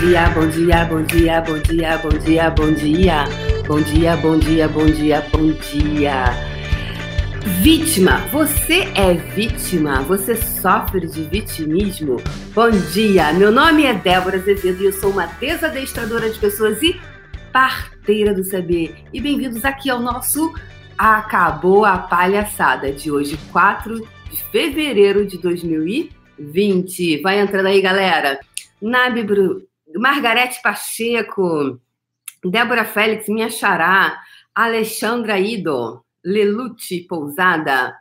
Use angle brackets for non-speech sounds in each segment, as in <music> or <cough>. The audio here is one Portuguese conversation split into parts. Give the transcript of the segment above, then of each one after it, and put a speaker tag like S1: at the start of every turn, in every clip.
S1: dia, bom dia, bom dia, bom dia, bom dia, bom dia. Bom dia, bom dia, bom dia, bom dia. Vítima, você é vítima? Você sofre de vitimismo? Bom dia, meu nome é Débora Azevedo e eu sou uma desadestradora de pessoas e parteira do saber. E bem-vindos aqui ao nosso Acabou a Palhaçada de hoje, 4 de fevereiro de 2020. Vai entrando aí, galera. Nabi Bru, Margarete Pacheco, Débora Félix, minha xará, Alexandra Ido, Lelute Pousada.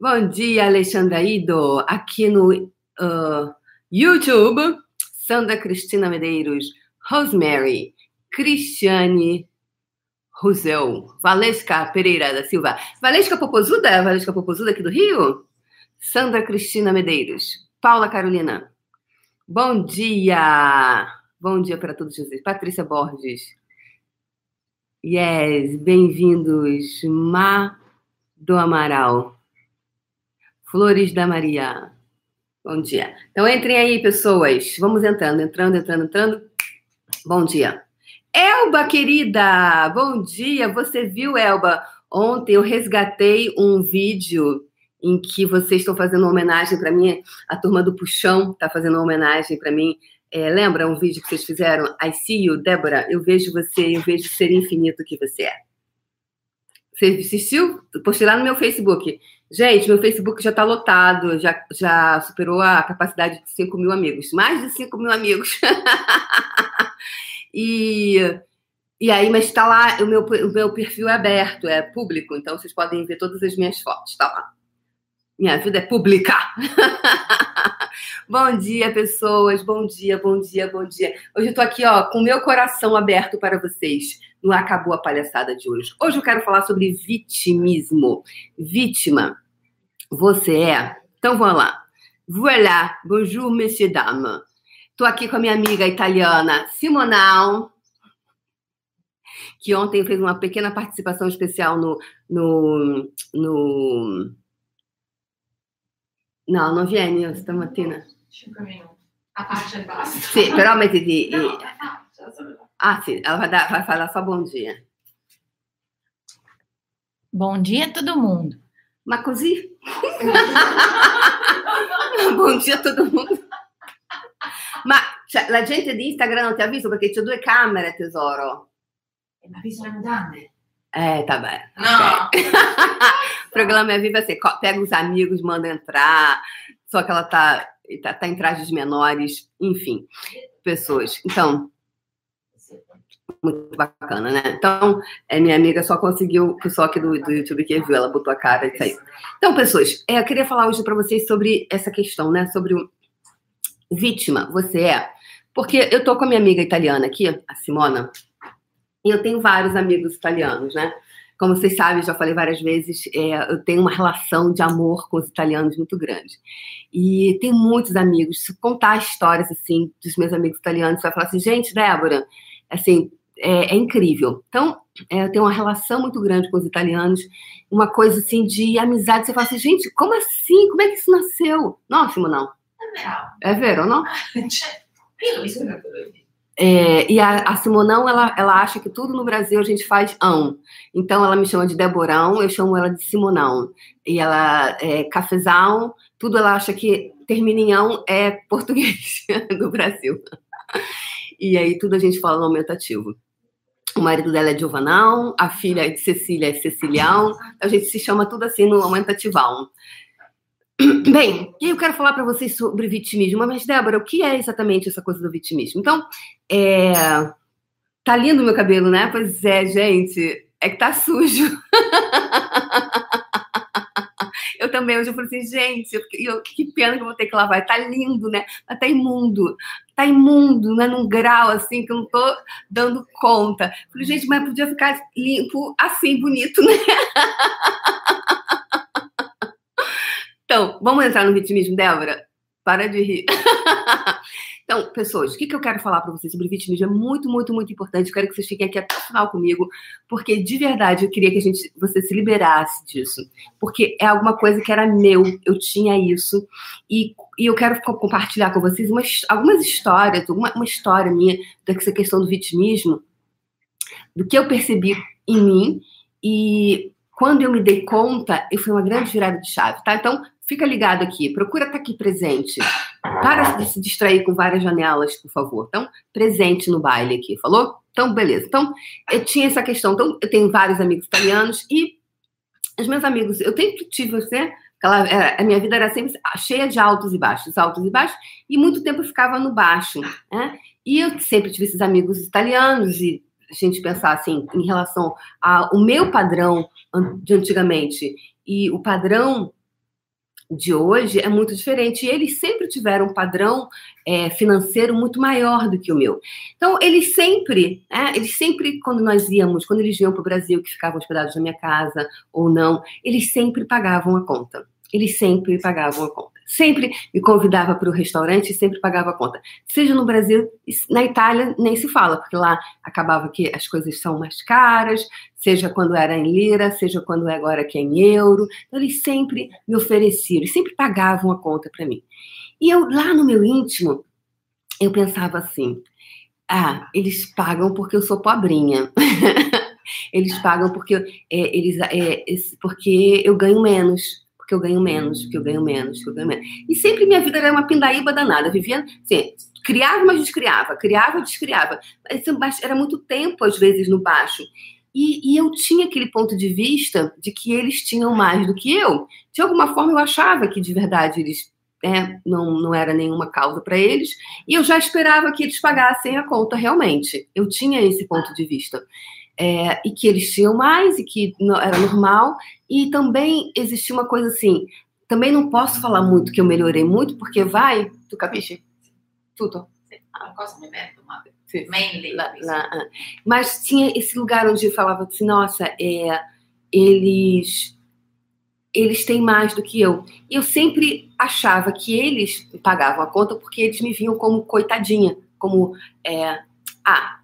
S1: Bom dia, Alexandra Ido, aqui no uh, YouTube. Sandra Cristina Medeiros, Rosemary, Cristiane Rusel, Valesca Pereira da Silva. Valesca Popozuda, Valesca Popozuda aqui do Rio. Sandra Cristina Medeiros, Paula Carolina. Bom dia! Bom dia para todos vocês. Patrícia Borges. Yes, bem-vindos. Má do Amaral. Flores da Maria. Bom dia. Então entrem aí, pessoas. Vamos entrando, entrando, entrando, entrando. Bom dia. Elba, querida, bom dia. Você viu, Elba? Ontem eu resgatei um vídeo em que vocês estão fazendo uma homenagem para mim. A turma do Puxão está fazendo uma homenagem para mim. É, lembra um vídeo que vocês fizeram? I see you, Débora. Eu vejo você, eu vejo ser infinito que você é. Você assistiu? Postei lá no meu Facebook. Gente, meu Facebook já está lotado, já, já superou a capacidade de 5 mil amigos. Mais de 5 mil amigos. <laughs> E, e aí, mas está lá, o meu, o meu perfil é aberto, é público, então vocês podem ver todas as minhas fotos, tá lá. Minha vida é pública. <laughs> bom dia, pessoas. Bom dia, bom dia, bom dia. Hoje eu tô aqui, ó, com meu coração aberto para vocês. Não acabou a palhaçada de hoje. Hoje eu quero falar sobre vitimismo. Vítima. Você é? Então vamos lá. Voilà. Bonjour, monsieur, dame. Estou aqui com a minha amiga italiana Simonal, que ontem fez uma pequena participação especial no. no, no... Não, non vieni stamattina.
S2: Cinque minuti. A parte e basta.
S1: Sì, però mettiti... <laughs>
S2: No, ah, já sabe.
S1: Ah, sì, ela vai, dar, vai falar só bom dia.
S3: Bom dia, todo mundo.
S1: Ma così? <laughs> bom dia a todo mundo. Ma cioè, la gente di Instagram non ti ha visto perché c'ho due camere, tesoro.
S2: Ma visto le mutande?
S1: É, tá bem.
S2: Não.
S1: Ok. <laughs> o programa é vivo assim, pega os amigos, manda entrar, só que ela tá, tá, tá em trajes menores, enfim, pessoas. Então, muito bacana, né? Então, é, minha amiga só conseguiu, o pessoal aqui do, do YouTube que viu, ela botou a cara e saiu. Então, pessoas, é, eu queria falar hoje para vocês sobre essa questão, né? Sobre o vítima, você é. Porque eu tô com a minha amiga italiana aqui, a Simona, e eu tenho vários amigos italianos, né? Como vocês sabem, já falei várias vezes, é, eu tenho uma relação de amor com os italianos muito grande. E tenho muitos amigos. Se contar histórias assim dos meus amigos italianos, você vai falar assim, gente, Débora, assim, é, é incrível. Então, é, eu tenho uma relação muito grande com os italianos, uma coisa assim de amizade. Você fala assim, gente, como assim? Como é que isso nasceu? Não, Simonão.
S2: È vero.
S1: É vero, não?
S2: Cioè, io l'ho
S1: É, e a, a Simonão, ela, ela acha que tudo no Brasil a gente faz ão. Então, ela me chama de Deborão, eu chamo ela de Simonão. E ela é cafezão, tudo ela acha que termina em ão é português <laughs> do Brasil. E aí, tudo a gente fala no aumentativo. O marido dela é Giovanão, a filha de Cecília é Cecilião, a gente se chama tudo assim no aumentativão. <clears throat> Bem, e eu quero falar para vocês sobre vitimismo. Mas, Débora, o que é exatamente essa coisa do vitimismo? Então, é... tá lindo meu cabelo, né? Pois é, gente, é que tá sujo. <laughs> Eu também, hoje eu falei assim, gente, eu- que pena que eu vou ter que lavar. Tá lindo, né? Mas tá imundo. Tá imundo, né? Num grau assim que eu não tô dando conta. Falei, gente, mas podia ficar limpo assim, bonito, né? <laughs> Então, vamos entrar no vitimismo, Débora? Para de rir. <laughs> Então, pessoas, o que, que eu quero falar para vocês sobre vitimismo é muito, muito, muito importante. Eu quero que vocês fiquem aqui até o final comigo, porque de verdade eu queria que a gente, você se liberasse disso, porque é alguma coisa que era meu, eu tinha isso e, e eu quero compartilhar com vocês umas, algumas histórias, uma, uma história minha dessa questão do vitimismo, do que eu percebi em mim e quando eu me dei conta, e foi uma grande virada de chave, tá? Então, fica ligado aqui, procura estar aqui presente. Para de se distrair com várias janelas, por favor. Então, presente no baile aqui, falou? Então, beleza. Então, eu tinha essa questão. Então, eu tenho vários amigos italianos e os meus amigos, eu sempre tive, né? Aquela, a minha vida era sempre cheia de altos e baixos, altos e baixos, e muito tempo eu ficava no baixo, né? E eu sempre tive esses amigos italianos e a gente pensar assim, em relação ao meu padrão de antigamente e o padrão de hoje é muito diferente. E eles sempre tiveram um padrão é, financeiro muito maior do que o meu. Então, eles sempre, né, eles sempre, quando nós íamos, quando eles vinham para o Brasil, que ficavam hospedados na minha casa ou não, eles sempre pagavam a conta. Eles sempre pagavam a conta sempre me convidava para o restaurante e sempre pagava a conta. Seja no Brasil, na Itália nem se fala, porque lá acabava que as coisas são mais caras, seja quando era em lira, seja quando é agora que é em euro. Então, eles sempre me ofereciam, eles sempre pagavam a conta para mim. E eu, lá no meu íntimo, eu pensava assim: ah, eles pagam porque eu sou pobrinha. <laughs> eles pagam porque, é, eles, é, porque eu ganho menos porque eu ganho menos, porque eu ganho menos, porque eu ganho menos. E sempre minha vida era uma pindaíba danada. Vivia, assim, criava, mas descriava, criava, descriava. Era muito tempo, às vezes, no baixo. E, e, eu tinha aquele ponto de vista de que eles tinham mais do que eu. De alguma forma, eu achava que, de verdade, eles é, não, não era nenhuma causa para eles. E eu já esperava que eles pagassem a conta realmente. Eu tinha esse ponto de vista é, e que eles tinham mais e que era normal. E também existia uma coisa assim, também não posso falar muito que eu melhorei muito, porque vai, tu capisce? Tudo.
S2: Cosa metto, ma
S1: Sì.
S2: mainly.
S1: Lá- lá, ah. Mas tinha esse lugar onde eu falava assim, nossa, é, eles eles têm mais do que eu. E eu sempre achava que eles pagavam a conta porque eles me viam como coitadinha, como é, ah,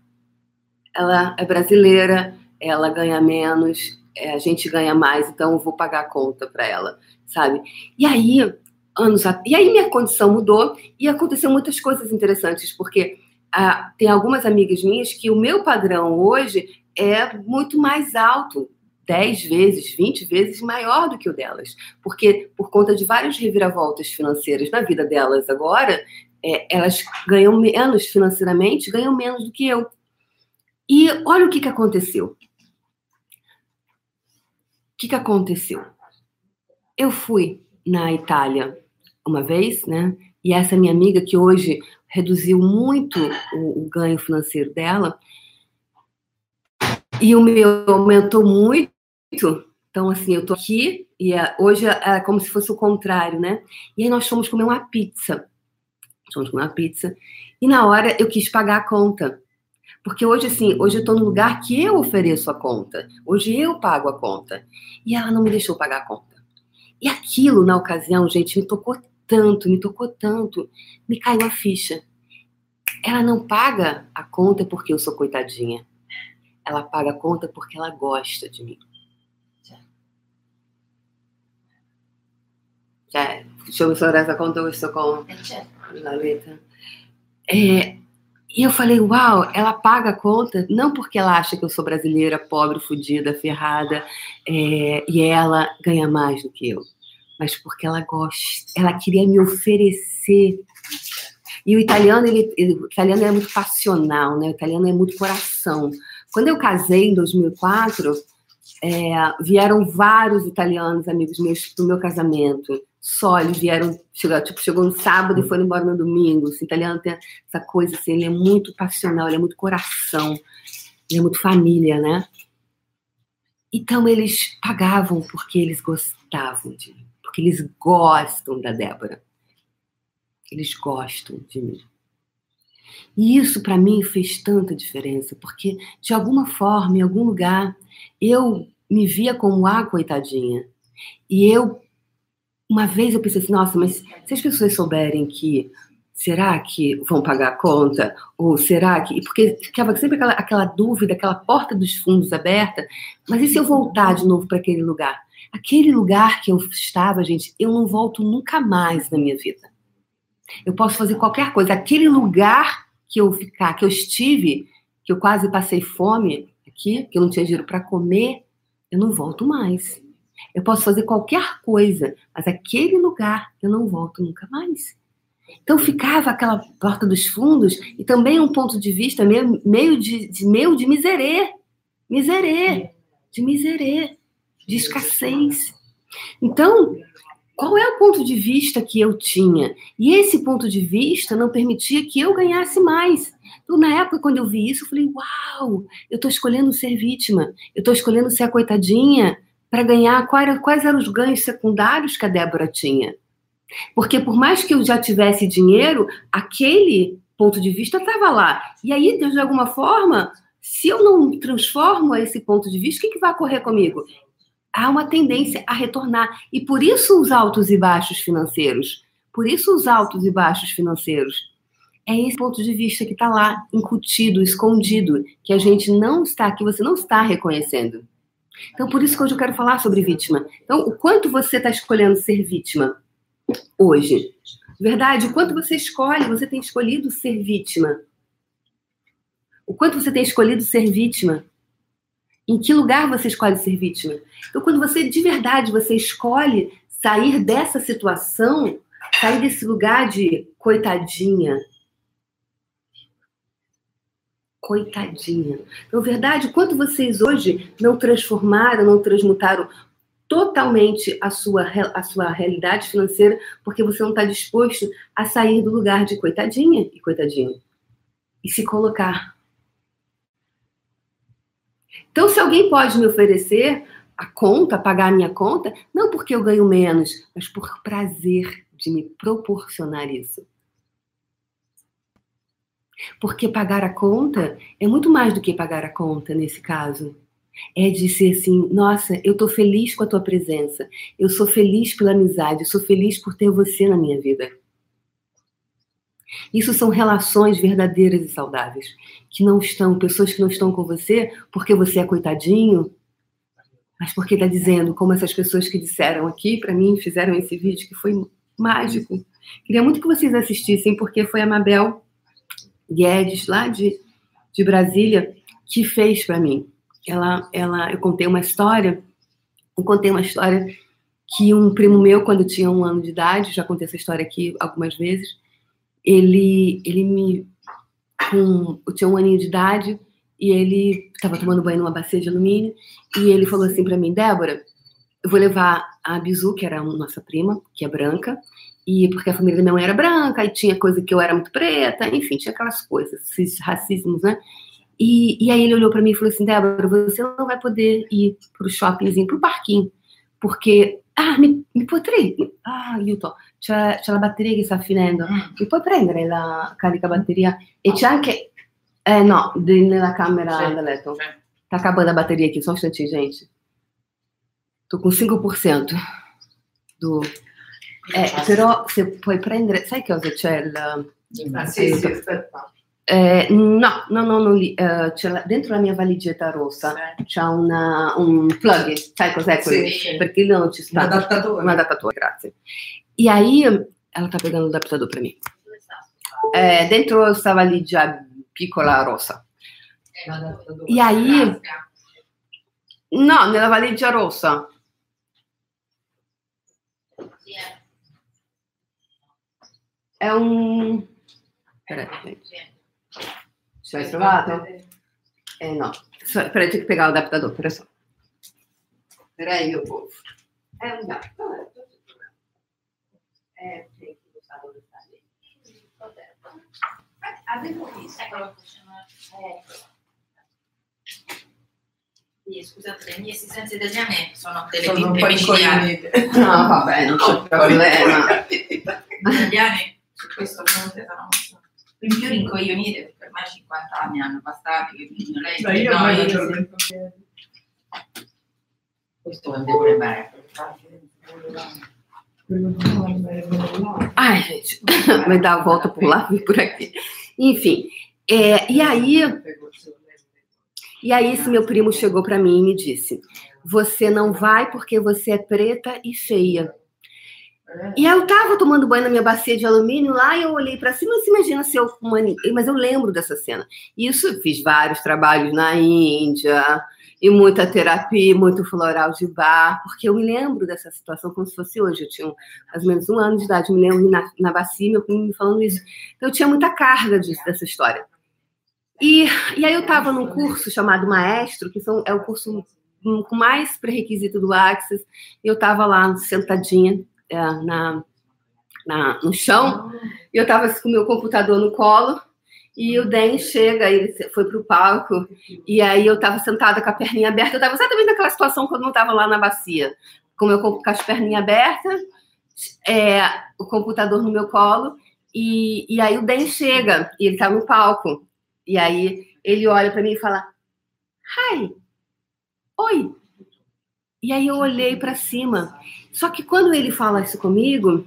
S1: ela é brasileira, ela ganha menos, é, a gente ganha mais, então eu vou pagar a conta para ela, sabe? E aí, anos e aí minha condição mudou e aconteceu muitas coisas interessantes, porque tem algumas amigas minhas que o meu padrão hoje é muito mais alto, 10 vezes, 20 vezes maior do que o delas. Porque, por conta de várias reviravoltas financeiras na vida delas agora, é, elas ganham menos financeiramente, ganham menos do que eu. E olha o que, que aconteceu. O que, que aconteceu? Eu fui na Itália uma vez, né? E essa minha amiga, que hoje reduziu muito o, o ganho financeiro dela, e o meu aumentou muito. Então, assim, eu tô aqui e é- hoje é como se fosse o contrário, né? E aí nós fomos comer uma pizza. Fomos comer uma pizza. E na hora eu quis pagar a conta. Porque hoje, assim, hoje eu tô no lugar que eu ofereço a conta. Hoje eu pago a conta. E ela não me deixou pagar a conta. E aquilo, na ocasião, gente, me tocou tanto, me tocou tanto. Me caiu a ficha. Ela não paga a conta porque eu sou coitadinha. Ela paga a conta porque ela gosta de mim. Cioè, se eu mi sono resa conto questo con
S2: Eh, certo.
S1: la letra. É, e eu falei, uau, ela paga a conta não porque ela acha que eu sou brasileira, pobre, fodida, ferrada, é, e ela ganha mais do que eu, mas porque ela gosta, ela queria me oferecer. E o italiano, ele, o italiano é muito passional, né? O italiano é muito coração. Quando eu casei em 2004, é, vieram vários italianos, amigos meus, pro meu casamento. Só eles vieram, chegou, tipo, chegou no sábado e foram embora no domingo. Esse italiano tem essa coisa assim, ele é muito passional, ele é muito coração, ele é muito família, né? Então eles pagavam porque eles gostavam de mim, porque eles gostam da Débora. Eles gostam de mim. E isso para mim fez tanta diferença, porque de alguma forma, em algum lugar, eu me via como a coitadinha. E eu, uma vez eu pensei assim, nossa, mas se as pessoas souberem que será que vão pagar a conta? Ou será que. Porque ficava sempre aquela, aquela dúvida, aquela porta dos fundos aberta. Mas e se eu voltar de novo para aquele lugar? Aquele lugar que eu estava, gente, eu não volto nunca mais na minha vida. Eu posso fazer qualquer coisa. Aquele lugar que eu ficar, que eu estive, que eu quase passei fome aqui, que eu não tinha dinheiro para comer, eu não volto mais. Eu posso fazer qualquer coisa, mas aquele lugar eu não volto nunca mais. Então ficava aquela porta dos fundos e também um ponto de vista meio, meio de, de meio de miserê, miserê, de miserê, de escassez. Então, qual é o ponto de vista que eu tinha? E esse ponto de vista não permitia que eu ganhasse mais. Então, na época, quando eu vi isso, eu falei: Uau, eu estou escolhendo ser vítima, eu estou escolhendo ser a coitadinha para ganhar. Quais, quais eram os ganhos secundários que a Débora tinha? Porque por mais que eu já tivesse dinheiro, aquele ponto de vista estava lá. E aí, de alguma forma, se eu não transformo esse ponto de vista, o que, que vai ocorrer comigo? Há uma tendência a retornar. E por isso os altos e baixos financeiros. Por isso os altos e baixos financeiros. É esse ponto de vista que está lá, incutido, escondido, que a gente não está, que você não está reconhecendo. Então, por isso que hoje eu quero falar sobre vítima. Então, o quanto você está escolhendo ser vítima? hoje. Verdade? O quanto você escolhe, você tem escolhido ser vítima. O quanto você tem escolhido ser vítima. Em que lugar você escolhe ser vítima? Então, quando você de verdade você escolhe sair dessa situação, sair desse lugar de coitadinha. Coitadinha. Então, verdade, quanto vocês hoje não transformaram, não transmutaram totalmente a sua, a sua realidade financeira, porque você não está disposto a sair do lugar de coitadinha e coitadinho e se colocar. Então, se alguém pode me oferecer a conta, pagar a minha conta, não porque eu ganho menos, mas por prazer de me proporcionar isso. Porque pagar a conta é muito mais do que pagar a conta nesse caso é de ser assim, nossa, eu tô feliz com a tua presença, eu sou feliz pela amizade, eu sou feliz por ter você na minha vida. Isso são relações verdadeiras e saudáveis, que não estão, pessoas que não estão com você porque você é coitadinho, mas porque está dizendo, como essas pessoas que disseram aqui para mim, fizeram esse vídeo que foi mágico. Queria muito que vocês assistissem, porque foi a Mabel Guedes, lá de, de Brasília, que fez para mim. Ela, ela, eu contei uma história, eu contei uma história que um primo meu, quando tinha um ano de idade, já contei essa história aqui algumas vezes, ele, ele me, com, eu tinha um aninho de idade e ele estava tomando banho numa bacia de alumínio e ele falou assim para mim, Débora, eu vou levar a Bizu, que era a nossa prima, que é branca, e porque a família da minha mãe era branca, e tinha coisa que eu era muito preta, enfim, tinha aquelas coisas, esses racismos, né? E, e aí ele olhou para mim e falou assim, Débora, você não vai poder ir pro shoppingzinho, pro parquinho, porque... Ah, mi, mi puoi prendere? Ah, aiuto, c'è, c'è la batteria che sta finendo. Mm. Mi puoi prendere la carica batteria? E c'è anche... Eh, no, nella camera sì, da letto. Tá acabando a bateria aqui, só um instantinho, gente. Tô com 5% do... Eh, però se puoi prendere... Sai che cosa c'è il...
S2: Ah, sì, sì, aspetta.
S1: Eh, no, no, no, non lì. Uh, la, dentro la mia valigetta rossa sì. c'è una, un plug, sai cos'è quello? Sì. Perché lì non ci sta.
S2: Un adattatore.
S1: Un adattatore, grazie. E aí, ela tá pegando o adaptador para mim. É, dentro essa valigia piccola rossa. E aí, no, nella valigia rossa. È un... ci hai trovato? Eh no. Espera que pegar o adaptador, pera só. Pera aí, meu povo. É
S2: Sì, scusate, le mie esistenze italiane sono delle
S1: sono
S2: un po' incognite.
S1: No, vabbè, non c'è problema.
S2: Italiane. Su questo fronte sono in più rincoglionite perché ormai 50 anni hanno passato che quindi lei
S4: Beh, io ormai non ce l'ho rincoglionito.
S2: questo è un devo bene
S1: Ai, gente, vai dar a volta por lá e por aqui. Enfim, é, e aí, e aí esse meu primo chegou para mim e me disse: "Você não vai porque você é preta e feia". E aí eu tava tomando banho na minha bacia de alumínio lá e eu olhei para cima, você imagina se eu mas eu lembro dessa cena. Isso fiz vários trabalhos na Índia, e muita terapia, muito floral de bar, porque eu me lembro dessa situação como se fosse hoje. Eu tinha mais ou menos um ano de idade, me lembro na, na bacia, meu primo me falando isso. Então, eu tinha muita carga disso, dessa história. E, e aí eu estava num curso chamado Maestro, que são, é o curso com mais pré-requisito do Access, e eu estava lá sentadinha é, na, na, no chão, e eu estava com o meu computador no colo, e o Dan chega, ele foi pro palco, e aí eu tava sentada com a perninha aberta, eu tava exatamente naquela situação quando eu tava lá na bacia, com, meu, com as perninhas abertas, é, o computador no meu colo, e, e aí o Dan chega, e ele tá no palco, e aí ele olha para mim e fala, Hi, oi. E aí eu olhei para cima, só que quando ele fala isso comigo,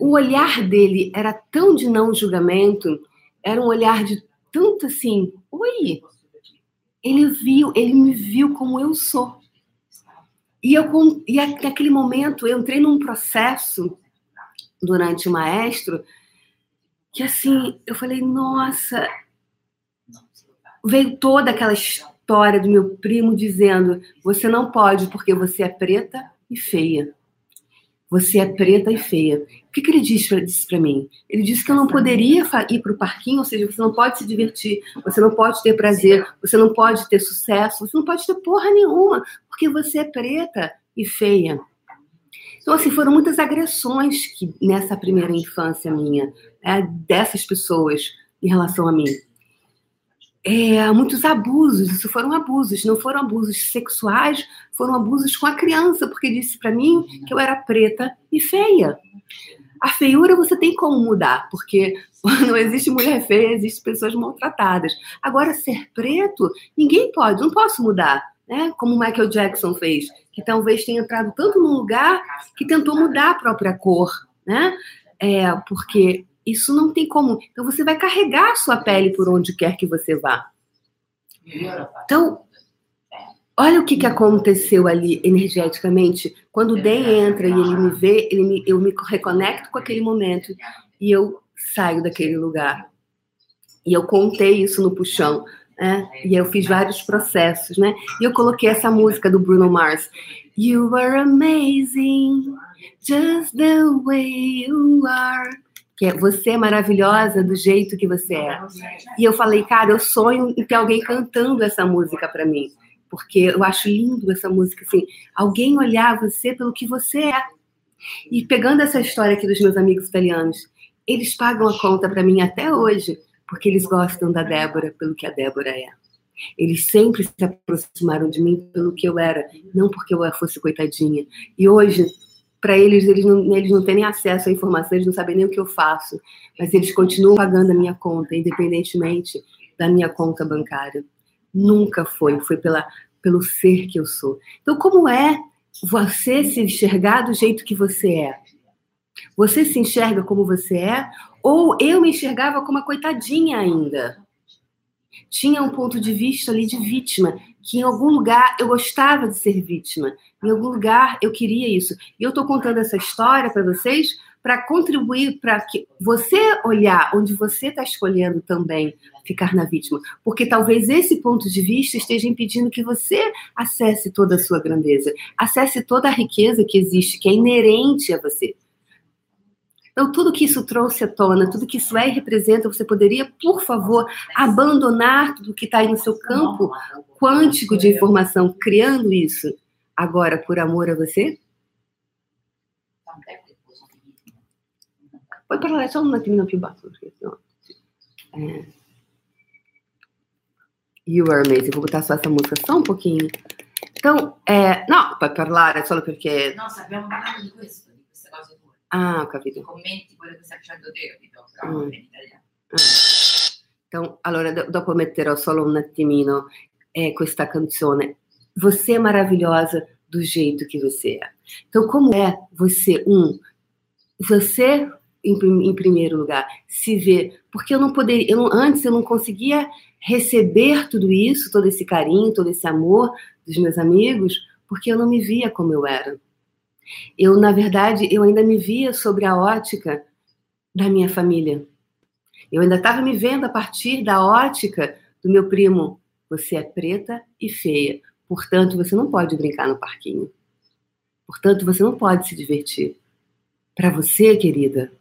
S1: o olhar dele era tão de não julgamento, era um olhar de tanto assim, oi. Ele viu, ele me viu como eu sou. E eu e naquele momento eu entrei num processo durante o maestro que assim, eu falei, nossa, veio toda aquela história do meu primo dizendo: você não pode porque você é preta e feia. Você é preta e feia. O que, que ele disse, para mim? Ele disse que eu não poderia ir para o parquinho, ou seja, você não pode se divertir, você não pode ter prazer, você não pode ter sucesso, você não pode ter porra nenhuma, porque você é preta e feia. Então, assim, foram muitas agressões que nessa primeira infância minha, é, dessas pessoas em relação a mim é, muitos abusos, isso foram abusos, não foram abusos sexuais, foram abusos com a criança, porque disse para mim que eu era preta e feia. A feiura você tem como mudar, porque <laughs> não existe mulher feia, existem pessoas maltratadas. Agora, ser preto, ninguém pode, não posso mudar, né? Como o Michael Jackson fez, que talvez tenha entrado tanto num lugar que tentou mudar a própria cor, né? É, porque isso não tem como. Então você vai carregar a sua pele por onde quer que você vá. Então, olha o que, que aconteceu ali energeticamente. Quando o Dan entra e ele me vê, ele me, eu me reconecto com aquele momento e eu saio daquele lugar. E eu contei isso no puxão. Né? E eu fiz vários processos, né? E eu coloquei essa música do Bruno Mars. You are amazing, just the way you are que é você é maravilhosa do jeito que você é. E eu falei, cara, eu sonho em ter alguém cantando essa música para mim, porque eu acho lindo essa música assim, alguém olhar você pelo que você é. E pegando essa história aqui dos meus amigos italianos, eles pagam a conta para mim até hoje, porque eles gostam da Débora pelo que a Débora é. Eles sempre se aproximaram de mim pelo que eu era, não porque eu fosse coitadinha. E hoje para eles, eles não, eles não têm nem acesso à informação, eles não sabem nem o que eu faço, mas eles continuam pagando a minha conta, independentemente da minha conta bancária. Nunca foi, foi pela, pelo ser que eu sou. Então, como é você se enxergar do jeito que você é? Você se enxerga como você é? Ou eu me enxergava como uma coitadinha ainda? Tinha um ponto de vista ali de vítima, que em algum lugar eu gostava de ser vítima, em algum lugar eu queria isso. E eu estou contando essa história para vocês para contribuir para que você olhar onde você está escolhendo também ficar na vítima, porque talvez esse ponto de vista esteja impedindo que você acesse toda a sua grandeza, acesse toda a riqueza que existe, que é inerente a você. Então, tudo que isso trouxe à tona, tudo que isso é e representa, você poderia, por favor, abandonar tudo que está aí no seu campo quântico de informação, criando isso agora por amor a você? Puoi parlare solo un attimino più basso, perché sennò... É... You are amazing. Vou botar só essa música só um pouquinho. Então, é... não, puoi parlare solo perché...
S2: No, abbiamo parlato di questo, di queste cose tue.
S1: Ah, ho capito.
S2: Commenti quello che stai facendo te, capito? Però
S1: Mm.
S2: in italiano.
S1: Então, allora, do- dopo metterò solo un attimino eh, questa canzone. Você é maravilhosa do jeito que você é. Então, como é você, um, você, em, em primeiro lugar, se ver, porque eu não poderia, eu não, antes eu não conseguia receber tudo isso, todo esse carinho, todo esse amor dos meus amigos, porque eu não me via como eu era. Eu, na verdade, eu ainda me via sobre a ótica da minha família. Eu ainda estava me vendo a partir da ótica do meu primo. Você é preta e feia, portanto você não pode brincar no parquinho. Portanto você não pode se divertir. Para você, querida,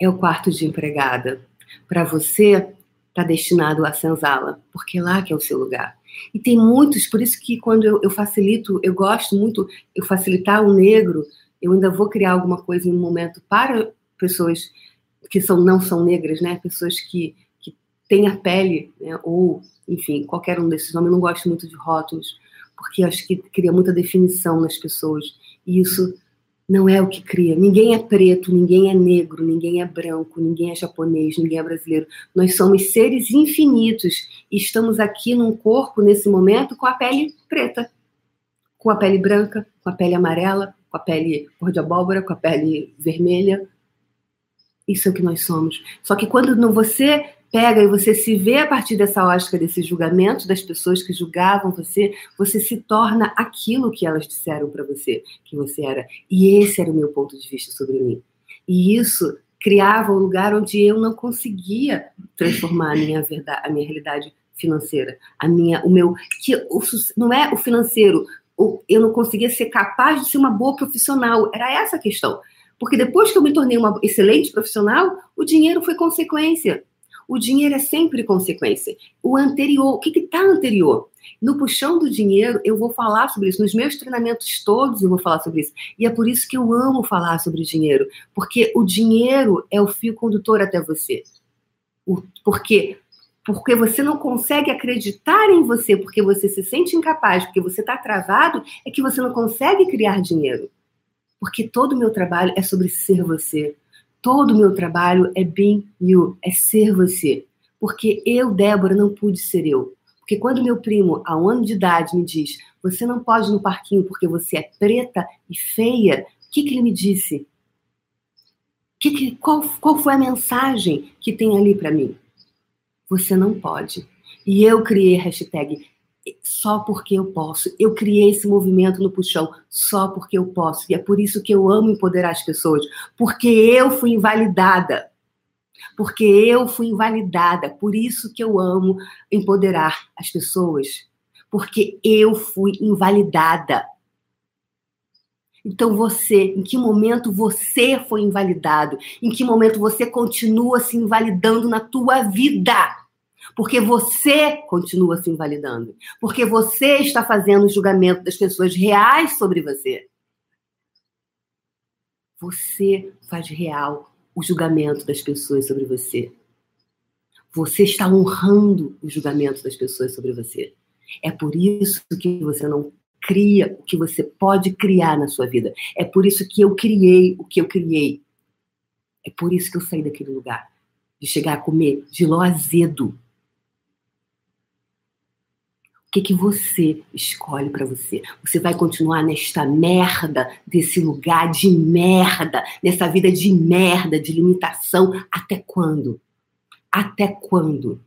S1: é o quarto de empregada. Para você, está destinado à senzala, porque lá que é o seu lugar. E tem muitos, por isso que quando eu, eu facilito, eu gosto muito, eu facilitar o negro, eu ainda vou criar alguma coisa em um momento para pessoas que são, não são negras, né? Pessoas que, que têm a pele, né? ou, enfim, qualquer um desses nomes. Eu não gosto muito de rótulos, porque acho que cria muita definição nas pessoas. E isso não é o que cria. Ninguém é preto, ninguém é negro, ninguém é branco, ninguém é japonês, ninguém é brasileiro. Nós somos seres infinitos e estamos aqui num corpo, nesse momento, com a pele preta, com a pele branca, com a pele amarela, com a pele cor de abóbora, com a pele vermelha. Isso é o que nós somos. Só que quando você pega e você se vê a partir dessa ótica, desse julgamento das pessoas que julgavam você, você se torna aquilo que elas disseram para você que você era. E esse era o meu ponto de vista sobre mim. E isso criava um lugar onde eu não conseguia transformar a minha verdade, a minha realidade financeira, a minha, o meu, que o, não é o financeiro, o, eu não conseguia ser capaz de ser uma boa profissional. Era essa a questão. Porque depois que eu me tornei uma excelente profissional, o dinheiro foi consequência o dinheiro é sempre consequência. O anterior, o que está anterior? No puxão do dinheiro, eu vou falar sobre isso. Nos meus treinamentos todos, eu vou falar sobre isso. E é por isso que eu amo falar sobre dinheiro. Porque o dinheiro é o fio condutor até você. O, porque porque você não consegue acreditar em você, porque você se sente incapaz, porque você está travado, é que você não consegue criar dinheiro. Porque todo o meu trabalho é sobre ser você. Todo o meu trabalho é being you, é ser você. Porque eu, Débora, não pude ser eu. Porque quando meu primo, a um ano de idade, me diz: Você não pode ir no parquinho porque você é preta e feia, o que, que ele me disse? Que que, qual, qual foi a mensagem que tem ali para mim? Você não pode. E eu criei a hashtag só porque eu posso. Eu criei esse movimento no puxão só porque eu posso. E é por isso que eu amo empoderar as pessoas, porque eu fui invalidada. Porque eu fui invalidada. Por isso que eu amo empoderar as pessoas. Porque eu fui invalidada. Então você, em que momento você foi invalidado? Em que momento você continua se invalidando na tua vida? Porque você continua se invalidando. Porque você está fazendo o julgamento das pessoas reais sobre você. Você faz real o julgamento das pessoas sobre você. Você está honrando o julgamento das pessoas sobre você. É por isso que você não cria o que você pode criar na sua vida. É por isso que eu criei o que eu criei. É por isso que eu saí daquele lugar. De chegar a comer de azedo o que, que você escolhe para você? Você vai continuar nesta merda, desse lugar de merda, nessa vida de merda, de limitação, até quando? Até quando?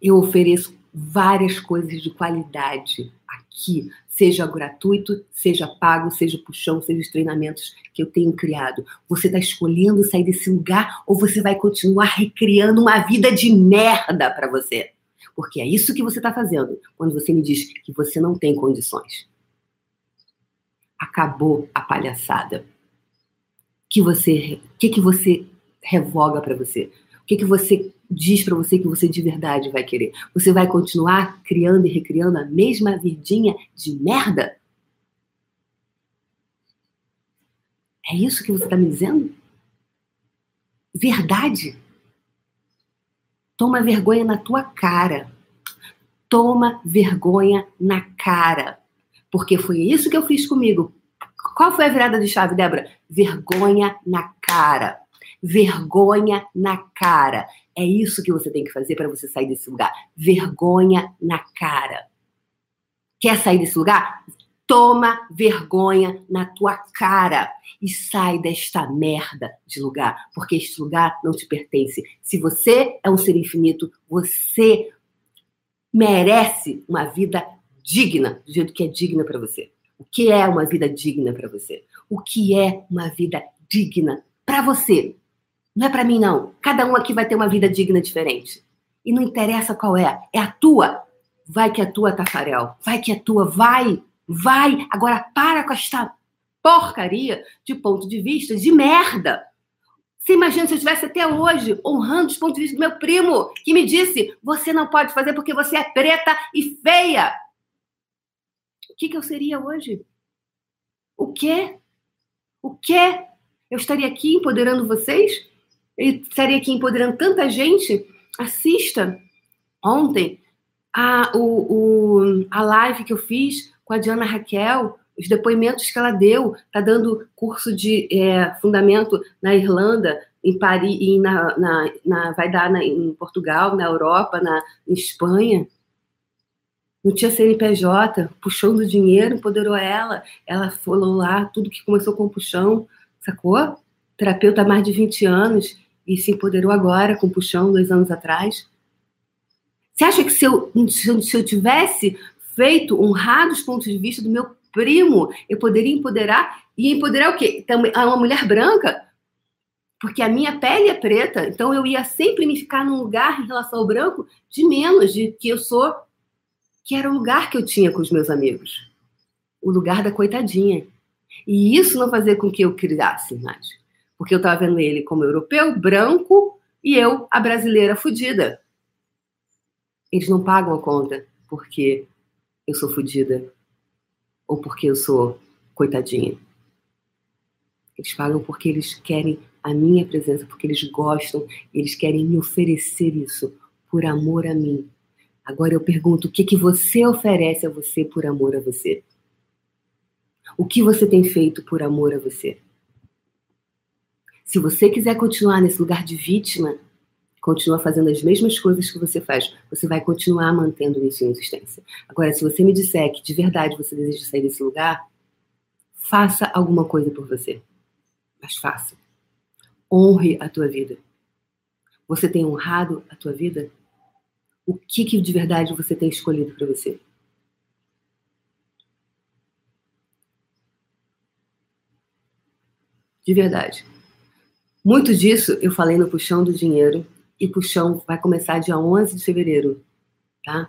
S1: Eu ofereço várias coisas de qualidade aqui, seja gratuito, seja pago, seja puxão, seja os treinamentos que eu tenho criado. Você está escolhendo sair desse lugar ou você vai continuar recriando uma vida de merda para você? Porque é isso que você está fazendo quando você me diz que você não tem condições. Acabou a palhaçada. Que você, que que você revoga para você? O que que você diz para você que você de verdade vai querer? Você vai continuar criando e recriando a mesma vidinha de merda? É isso que você está me dizendo? Verdade? Toma vergonha na tua cara. Toma vergonha na cara. Porque foi isso que eu fiz comigo. Qual foi a virada de chave, Débora? Vergonha na cara. Vergonha na cara. É isso que você tem que fazer para você sair desse lugar. Vergonha na cara. Quer sair desse lugar? Toma vergonha na tua cara e sai desta merda de lugar, porque este lugar não te pertence. Se você é um ser infinito, você merece uma vida digna, do jeito que é digna para você. O que é uma vida digna para você? O que é uma vida digna para você? Não é para mim não. Cada um aqui vai ter uma vida digna diferente. E não interessa qual é, é a tua. Vai que é a tua, Tafarel. Vai que é a tua, vai. Vai, agora para com esta porcaria de ponto de vista de merda. Você imagina se eu estivesse até hoje honrando os pontos de vista do meu primo, que me disse: você não pode fazer porque você é preta e feia. O que, que eu seria hoje? O quê? O quê? Eu estaria aqui empoderando vocês? Eu estaria aqui empoderando tanta gente? Assista ontem a, o, o, a live que eu fiz com a Diana Raquel, os depoimentos que ela deu, está dando curso de é, fundamento na Irlanda, em Paris, e na, na, na vai dar na, em Portugal, na Europa, na em Espanha. Não tinha CNPJ, puxão do dinheiro, empoderou ela. Ela falou lá, tudo que começou com puxão, sacou? Terapeuta há mais de 20 anos e se empoderou agora com puxão, dois anos atrás. Você acha que se eu, se eu tivesse feito, honrado os pontos de vista do meu primo, eu poderia empoderar e empoderar o quê? Uma mulher branca, porque a minha pele é preta, então eu ia sempre me ficar num lugar em relação ao branco de menos, de que eu sou, que era o lugar que eu tinha com os meus amigos, o lugar da coitadinha. E isso não fazia com que eu criasse mais, porque eu estava vendo ele como europeu, branco, e eu, a brasileira fodida. Eles não pagam a conta porque eu sou fodida ou porque eu sou coitadinha. Eles pagam porque eles querem a minha presença, porque eles gostam, eles querem me oferecer isso por amor a mim. Agora eu pergunto, o que, que você oferece a você por amor a você? O que você tem feito por amor a você? Se você quiser continuar nesse lugar de vítima, continua fazendo as mesmas coisas que você faz, você vai continuar mantendo isso em existência. Agora, se você me disser que de verdade você deseja sair desse lugar, faça alguma coisa por você. Mas faça. Honre a tua vida. Você tem honrado a tua vida? O que, que de verdade você tem escolhido para você? De verdade. Muito disso eu falei no Puxão do Dinheiro, e Puxão vai começar dia 11 de fevereiro, tá?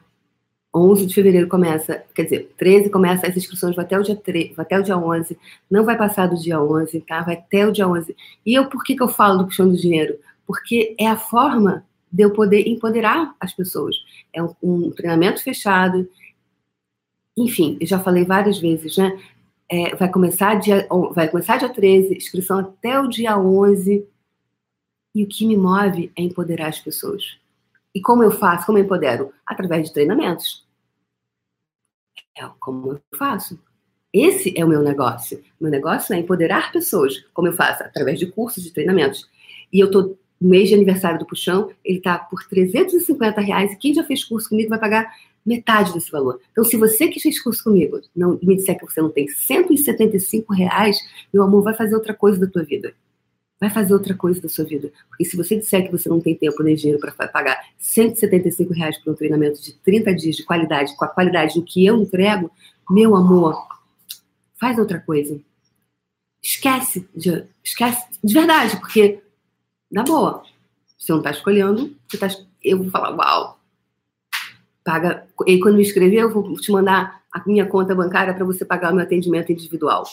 S1: 11 de fevereiro começa, quer dizer, 13 começa as inscrições, vai até o dia 3, vai até o dia 11, não vai passar do dia 11, tá? Vai até o dia 11. E eu, por que que eu falo do Puxão do Dinheiro? Porque é a forma de eu poder empoderar as pessoas. É um, treinamento fechado, enfim, eu já falei várias vezes, né? É, vai, começar dia, vai começar dia 13, inscrição até o dia 11, e o que me move é empoderar as pessoas. E como eu faço? Como eu empodero? Através de treinamentos. É como eu faço. Esse é o meu negócio. Meu negócio é empoderar pessoas. Como eu faço? Através de cursos, de treinamentos. E eu tô no mês de aniversário do Puxão, ele tá por 350 reais. E quem já fez curso comigo vai pagar metade desse valor. Então, se você que fez curso comigo não me disser que você não tem 175 reais, meu amor, vai fazer outra coisa da tua vida. Vai fazer outra coisa da sua vida. Porque se você disser que você não tem tempo nem dinheiro para pagar 175 reais por um treinamento de 30 dias de qualidade, com a qualidade do que eu entrego, meu amor, faz outra coisa. Esquece de, esquece de verdade, porque, na boa, você não está escolhendo, você tá, eu vou falar, uau, paga. E quando me inscrever, eu vou te mandar a minha conta bancária para você pagar o meu atendimento individual.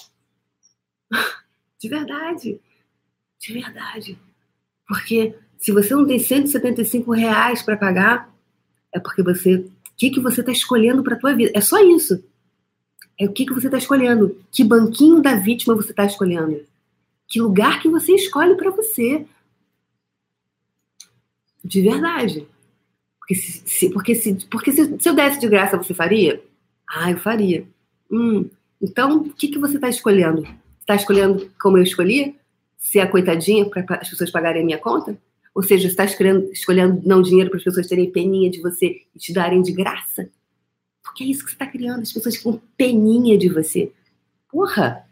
S1: <laughs> De verdade. De verdade. Porque se você não tem 175 reais para pagar, é porque você. O que, que você está escolhendo para a tua vida? É só isso. É o que, que você está escolhendo. Que banquinho da vítima você está escolhendo. Que lugar que você escolhe para você. De verdade. Porque, se, se, porque, se, porque se, se eu desse de graça, você faria? Ah, eu faria. Hum, então, o que, que você está escolhendo? Está escolhendo como eu escolhi? Ser a coitadinha para as pessoas pagarem a minha conta? Ou seja, você está escolhendo, não dinheiro para as pessoas terem peninha de você e te darem de graça? Porque é isso que você está criando. As pessoas ficam peninha de você. Porra!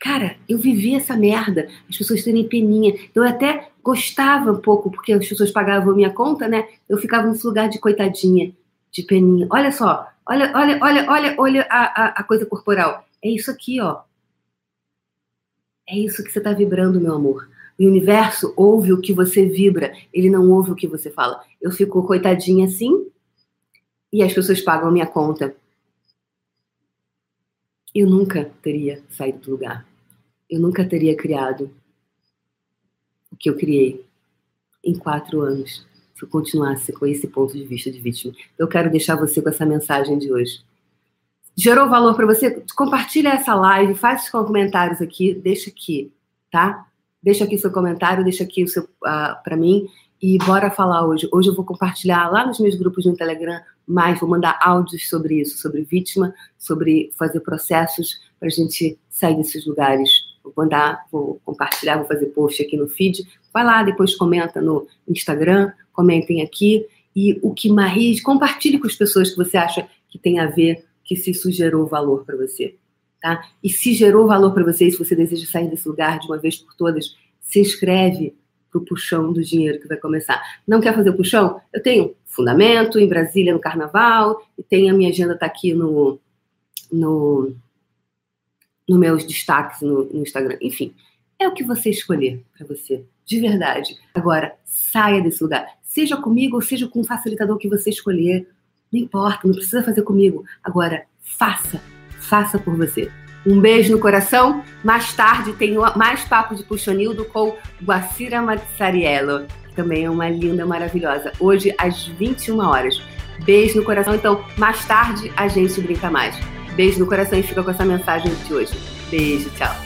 S1: Cara, eu vivi essa merda. As pessoas terem peninha. Eu até gostava um pouco, porque as pessoas pagavam minha conta, né? Eu ficava nesse lugar de coitadinha, de peninha. Olha só, olha, olha, olha, olha, olha a, a, a coisa corporal. É isso aqui, ó. É isso que você está vibrando, meu amor. O universo ouve o que você vibra, ele não ouve o que você fala. Eu fico coitadinha assim e as pessoas pagam a minha conta. Eu nunca teria saído do lugar. Eu nunca teria criado o que eu criei em quatro anos se eu continuasse com esse ponto de vista de vítima. Eu quero deixar você com essa mensagem de hoje. Gerou valor para você? Compartilha essa live, faz os comentários aqui, deixa aqui, tá? Deixa aqui seu comentário, deixa aqui o seu uh, ah, para mim e bora falar hoje. Hoje eu vou compartilhar lá nos meus grupos no Telegram mais, vou mandar áudios sobre isso, sobre vítima, sobre fazer processos para a gente sair desses lugares. Vou mandar, vou compartilhar, vou fazer post aqui no feed. Vai lá, depois comenta no Instagram, comentem aqui. E o que mais, compartilhe com as pessoas que você acha que tem a ver que se isso gerou valor para você. Tá? E se gerou valor para você, se você deseja sair desse lugar de uma vez por todas, se inscreve para o puxão do dinheiro que vai começar. Não quer fazer o puxão? Eu tenho fundamento em Brasília no Carnaval e tem a minha agenda está aqui no, no, no meus destaques no, no Instagram. Enfim, é o que você escolher para você, de verdade. Agora, saia desse lugar. Seja comigo ou seja com o facilitador que você escolher. Não importa, não precisa fazer comigo. Agora, faça. Faça por você. Um beijo no coração. Mais tarde tem mais papo de Puxonildo com Guacira Mazzariello, que também é uma linda, maravilhosa. Hoje, às 21 horas. Beijo no coração. Então, mais tarde a gente brinca mais. Beijo no coração e fica com essa mensagem de hoje. Beijo, tchau.